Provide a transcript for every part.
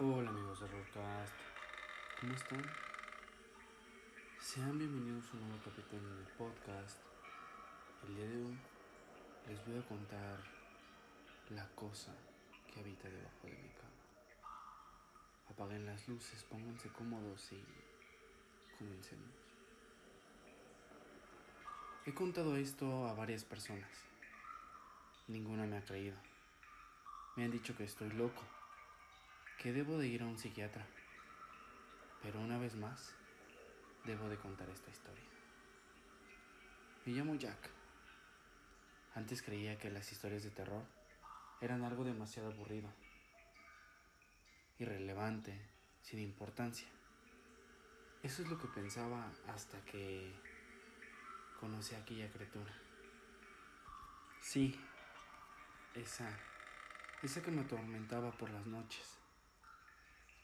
Hola amigos de Rollcast, ¿cómo están? Sean bienvenidos a un nuevo capítulo del podcast. El día de hoy les voy a contar la cosa que habita debajo de mi cama. Apaguen las luces, pónganse cómodos y comencemos. He contado esto a varias personas. Ninguna me ha creído. Me han dicho que estoy loco, que debo de ir a un psiquiatra. Pero una vez más, debo de contar esta historia. Me llamo Jack. Antes creía que las historias de terror eran algo demasiado aburrido, irrelevante, sin importancia. Eso es lo que pensaba hasta que conocí a aquella criatura. Sí, esa, esa que me atormentaba por las noches,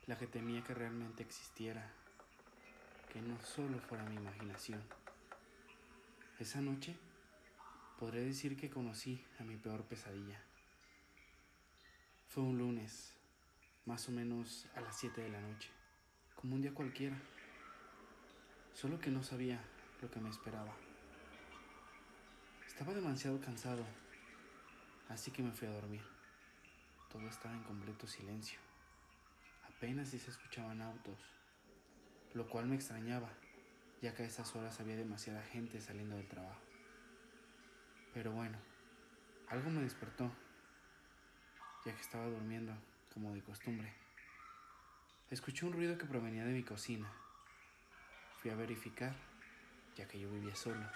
la que temía que realmente existiera, que no solo fuera mi imaginación. Esa noche podré decir que conocí a mi peor pesadilla. Fue un lunes, más o menos a las 7 de la noche, como un día cualquiera, solo que no sabía lo que me esperaba. Estaba demasiado cansado, así que me fui a dormir. Todo estaba en completo silencio. Apenas si se escuchaban autos, lo cual me extrañaba, ya que a esas horas había demasiada gente saliendo del trabajo. Pero bueno, algo me despertó, ya que estaba durmiendo, como de costumbre. Escuché un ruido que provenía de mi cocina. Fui a verificar, ya que yo vivía solo.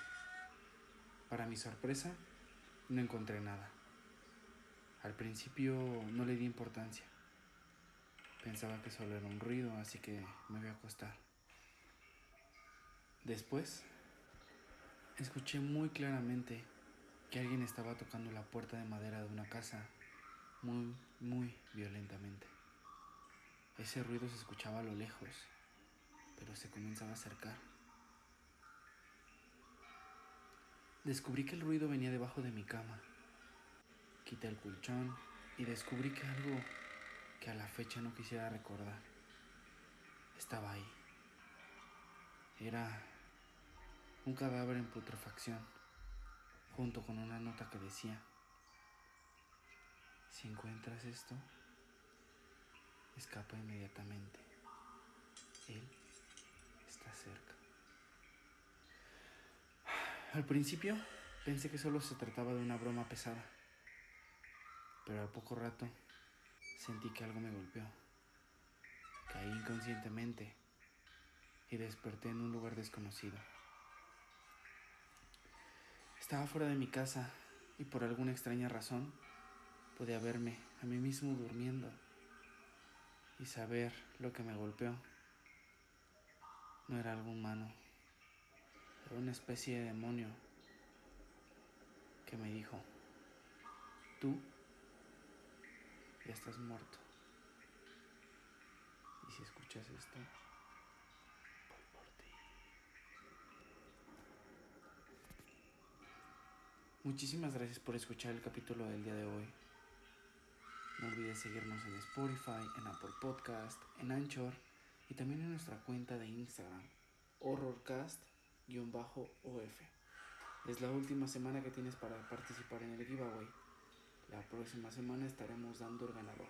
Para mi sorpresa, no encontré nada. Al principio no le di importancia. Pensaba que solo era un ruido, así que me voy a acostar. Después, escuché muy claramente que alguien estaba tocando la puerta de madera de una casa muy, muy violentamente. Ese ruido se escuchaba a lo lejos, pero se comenzaba a acercar. Descubrí que el ruido venía debajo de mi cama. Quité el colchón y descubrí que algo a la fecha no quisiera recordar estaba ahí. Era un cadáver en putrefacción, junto con una nota que decía, si encuentras esto, escapa inmediatamente. Él está cerca. Al principio pensé que solo se trataba de una broma pesada, pero al poco rato sentí que algo me golpeó. Caí inconscientemente y desperté en un lugar desconocido. Estaba fuera de mi casa y por alguna extraña razón podía verme a mí mismo durmiendo y saber lo que me golpeó. No era algo humano era una especie de demonio que me dijo, tú ya estás muerto. Y si escuchas esto, voy por ti. Muchísimas gracias por escuchar el capítulo del día de hoy. No olvides seguirnos en Spotify, en Apple Podcast, en Anchor y también en nuestra cuenta de Instagram, Horrorcast of Es la última semana que tienes para participar en el giveaway. La próxima semana estaremos dando el ganador.